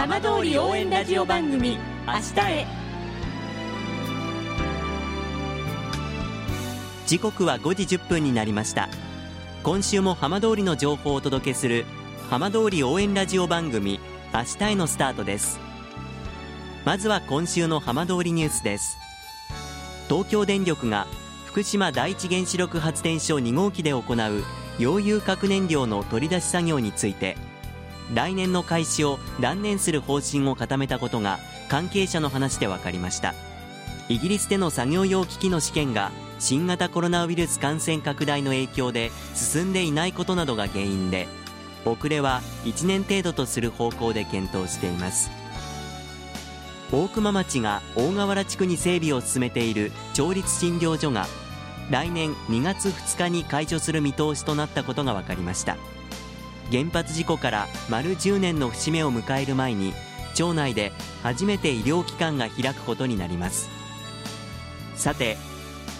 浜通り応援ラジオ番組明日へ。時刻は5時1分になりました。今週も浜通りの情報をお届けする浜通り応援ラジオ番組明日へのスタートです。まずは今週の浜通りニュースです。東京電力が福島第一原子力発電所2号機で行う溶融核燃料の取り出し作業について来年の開始を断念する方針を固めたことが関係者の話で分かりました。イギリスでの作業用機器の試験が新型コロナウイルス感染拡大の影響で進んでいないことなどが原因で遅れは1年程度とする方向で検討しています。大熊町が大河原地区に整備を進めている町立診療所が来年2月2日に開所する見通しとなったことが分かりました。原発事故から丸10年の節目を迎える前に町内で初めて医療機関が開くことになります。さて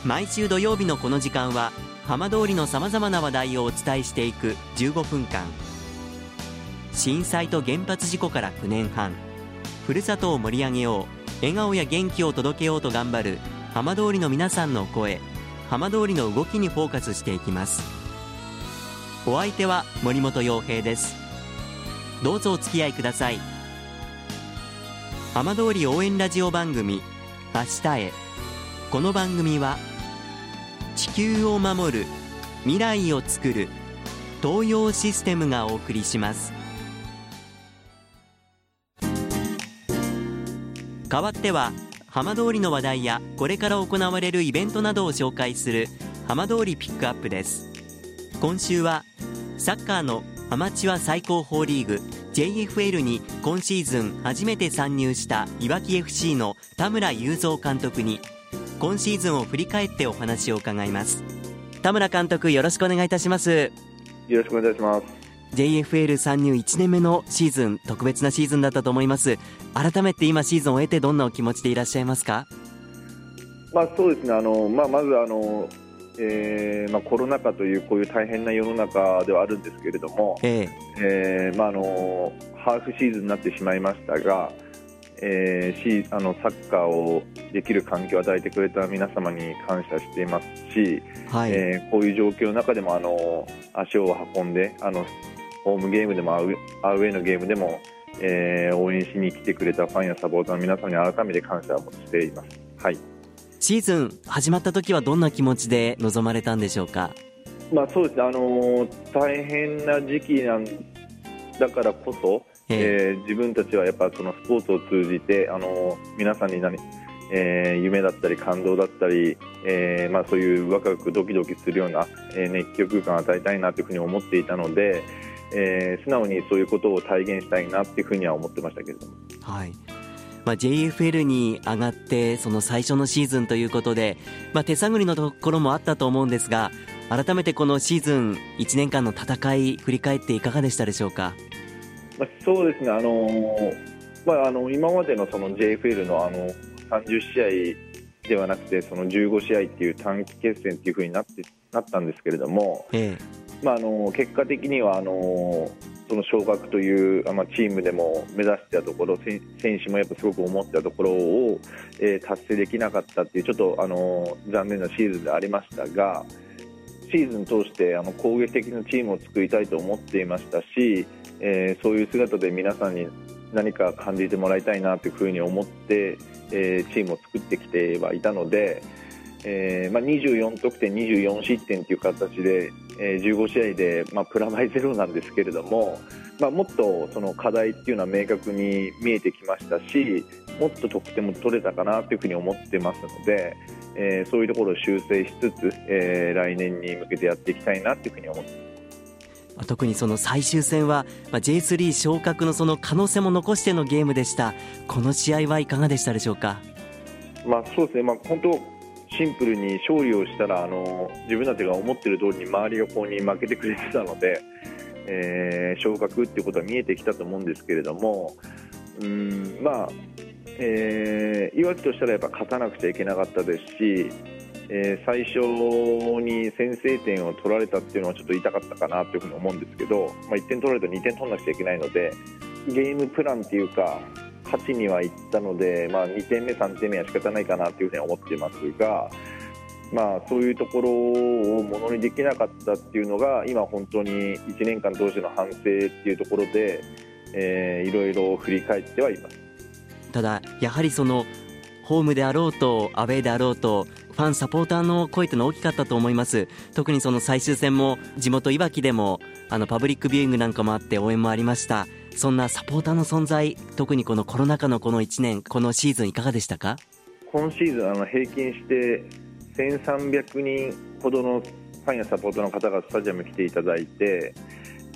毎週土曜日のこの時間は浜通りのさまざまな話題をお伝えしていく15分間。震災と原発事故から9年半。ふるさとを盛り上げよう。笑顔や元気を届けようと頑張る浜通りの皆さんの声。浜通りの動きにフォーカスしていきます。お相手は森本洋平です。どうぞお付き合いください。浜通り応援ラジオ番組明日へ。この番組は地球を守る未来をつくる東洋システムがお送りします。代わっては浜通りの話題やこれから行われるイベントなどを紹介する浜通りピックアップです。今週はサッカーのアマチュア最高峰リーグ JFL に今シーズン初めて参入したいわき FC の田村雄三監督に今シーズンを振り返ってお話を伺います。田村監督よろしくお願いいたします。よろしくお願いします。JFL 参入1年目のシーズン特別なシーズンだったと思います。改めて今シーズンを終えてどんなお気持ちでいらっしゃいますか？まあそうですね。あの、まあ、まずあの、えーまあ、コロナ禍というこういう大変な世の中ではあるんですけれども、ええ。ーまあ、あのハーフシーズンになってしまいましたが、えー、シあのサッカーをできる環境を与えてくれた皆様に感謝していますし、はい。えーこういう状況の中でもあの足を運んであのホームゲームでもアウアウェーのゲームでも、えー応援しに来てくれたファンやサポーターの皆様に改めて感謝をしています。はいシーズン始まった時はどんな気持ちで臨まれたんでしょうか？まあ、そうですね、あのー大変な時期なんだからこそ、ええ。ー自分たちはやっぱそのスポーツを通じて、あのー皆さんに何、えー夢だったり感動だったり、えーまあ、そういうワクワクドキドキするような、えー熱狂空間を与えたいなというふうに思っていたので、えー素直にそういうことを体現したいなっていうふうには思ってましたけれども。はいまあ、JFL に上がってその最初のシーズンということで、まあ、手探りのところもあったと思うんですが改めてこのシーズン1年間の戦い振り返っていかがでしたでしょうか？まあ、そうですね、あのーまあ、あの今までのその JFL のあの30試合ではなくてその15試合っていう短期決戦っていう風になってなったんですけれども、えまあ、あの結果的にはあのその昇格という、まあ、チームでも目指してたところ選手もやっぱすごく思ってたところを、えー達成できなかったっていうちょっとあの残念なシーズンでありましたがシーズン通してあの攻撃的なチームを作りたいと思っていましたし、えーそういう姿で皆さんに何か感じてもらいたいなというふうに思って、えーチームを作ってきてはいたので、えーまあ、24得点、24失点という形で、えー15試合で、まあ、プラマイゼロなんですけれども、まあ、もっとその課題っていうのは明確に見えてきましたしもっと得点も取れたかなというふうに思ってますので、えーそういうところを修正しつつ、えー来年に向けてやっていきたいなというふうに思ってます。まあ特にその最終戦は、まあ、J3 昇格のその可能性も残してのゲームでした。この試合はいかがでしたでしょうか？まあ、そうですね、まあ、本当、シンプルに勝利をしたらあの自分たちが思っている通りに周りがこうに負けてくれてたので、えー昇格っていうことは見えてきたと思うんですけれども、うんまあえー、いわきとしたらやっぱ勝たなくちゃいけなかったですし、えー最初に先制点を取られたっていうのはちょっと痛かったかなというふに思うんですけど、まあ、1点取られると2点取らなくちゃいけないので、ゲームプランっていうか勝ちにはいったので、まあ、2点目、3点目は仕方ないかなというふうに思っていますが、まあ、そういうところをものにできなかったっていうのが今、本当に1年間通しての反省っていうところで、えー、いろいろ振り返ってはいます。ただ、やはりそのホームであろうとアウェーであろうとファン、サポーターの声というのは大きかったと思います。特にその最終戦も地元いわきでもあのパブリックビューイングなんかもあって応援もありました。そんなサポーターの存在特にこのコロナ禍のこの1年このシーズンいかがでしたか？今シーズンあの平均して1300人ほどのファンやサポーターの方がスタジアムに来ていただいて、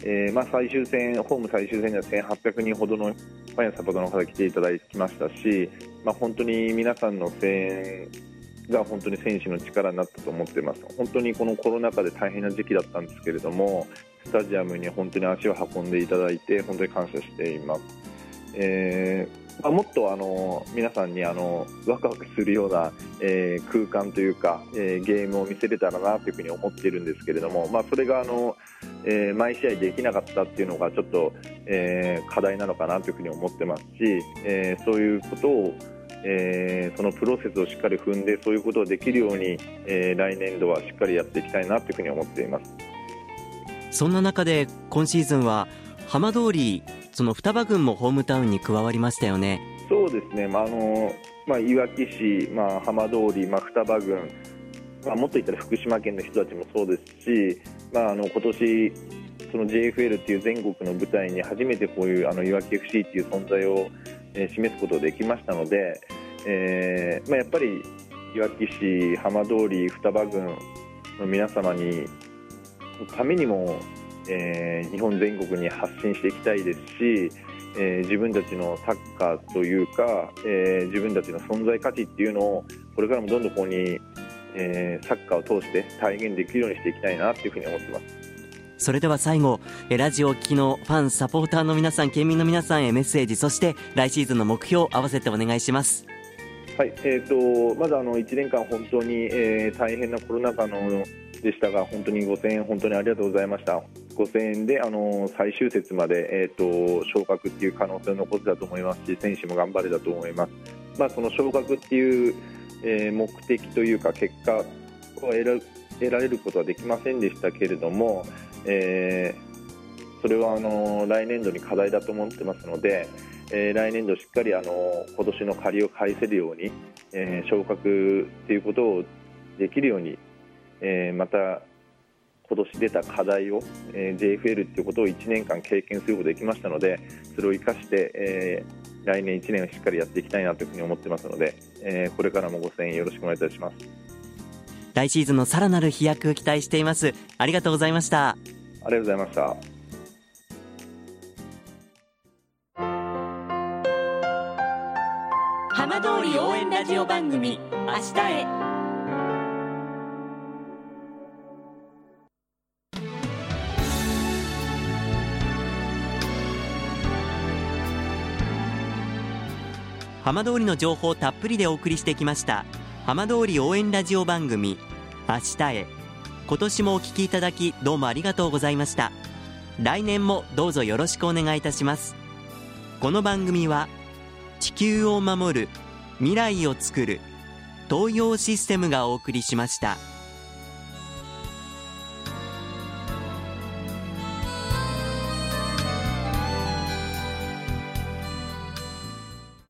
えー、まあ最終戦、ホーム最終戦では1800人ほどのファンやサポーターの方が来ていただきましたし、まあ、本当に皆さんの声援が本当に選手の力になったと思ってます。本当にこのコロナ禍で大変な時期だったんですけれども、スタジアムに本当に足を運んでいただいて、本当に感謝しています。えーまあ、もっとあの皆さんにあのワクワクするような、えー、空間というか、えー、ゲームを見せれたらなというふうに思っているんですけれども、まあ、それがあの、えー、毎試合できなかったっていうのがちょっと、えー、課題なのかなというふうに思ってますし、えー、そういうことを、えー、そのプロセスをしっかり踏んでそういうことができるように、えー、来年度はしっかりやっていきたいなというふうに思っていますそんな中で今シーズンは浜通りその双葉郡もホームタウンに加わりましたよね。そうですね、まああのまあ、いわき市、まあ、浜通り、まあ、双葉郡、まあ、もっと言ったら福島県の人たちもそうですし、まあ、あの今年その JFL っていう全国の舞台に初めてこういうあのいわき FC っていう存在を、えー、示すことができましたので、えーまあ、やっぱりいわき市、浜通り、双葉郡の皆様にためにもえー、日本全国に発信していきたいですし、えー、自分たちのサッカーというか、えー、自分たちの存在価値っていうのをこれからもどんどんここに、えー、サッカーを通して体現できるようにしていきたいなというふうに思ってます。それでは最後ラジオ機のファンサポーターの皆さん県民の皆さんへメッセージそして来シーズンの目標を合わせてお願いします。はいえーと、まずあの1年間本当に、えー、大変なコロナ禍のでしたが本当に5000円本当にありがとうございました。5000円であの最終節まで、えーと、昇格っていう可能性を残せたと思いますし選手も頑張れたと思います、まあ、その昇格っていう、えー、目的というか結果を得ら得られることはできませんでしたけれども、えー、それはあの来年度に課題だと思ってますので、えー、来年度しっかりあの今年の借りを返せるように、えー、昇格ということをできるように、えー、また今年出た課題を、えー、JFL ということを1年間経験することができましたのでそれを生かして、えー、来年1年しっかりやっていきたいなというふうに思ってますので、えー、これからもご声援よろしくお願いいたします。来シーズンのさらなる飛躍期待しています。ありがとうございました。ありがとうございました通り応援ラジオ番組明日へ。浜通りの情報たっぷりでお送りしてきました浜通り応援ラジオ番組明日へ。今年もお聞きいただきどうもありがとうございました。来年もどうぞよろしくお願いいたします。この番組は地球を守る未来をつくる東洋システムがお送りしました。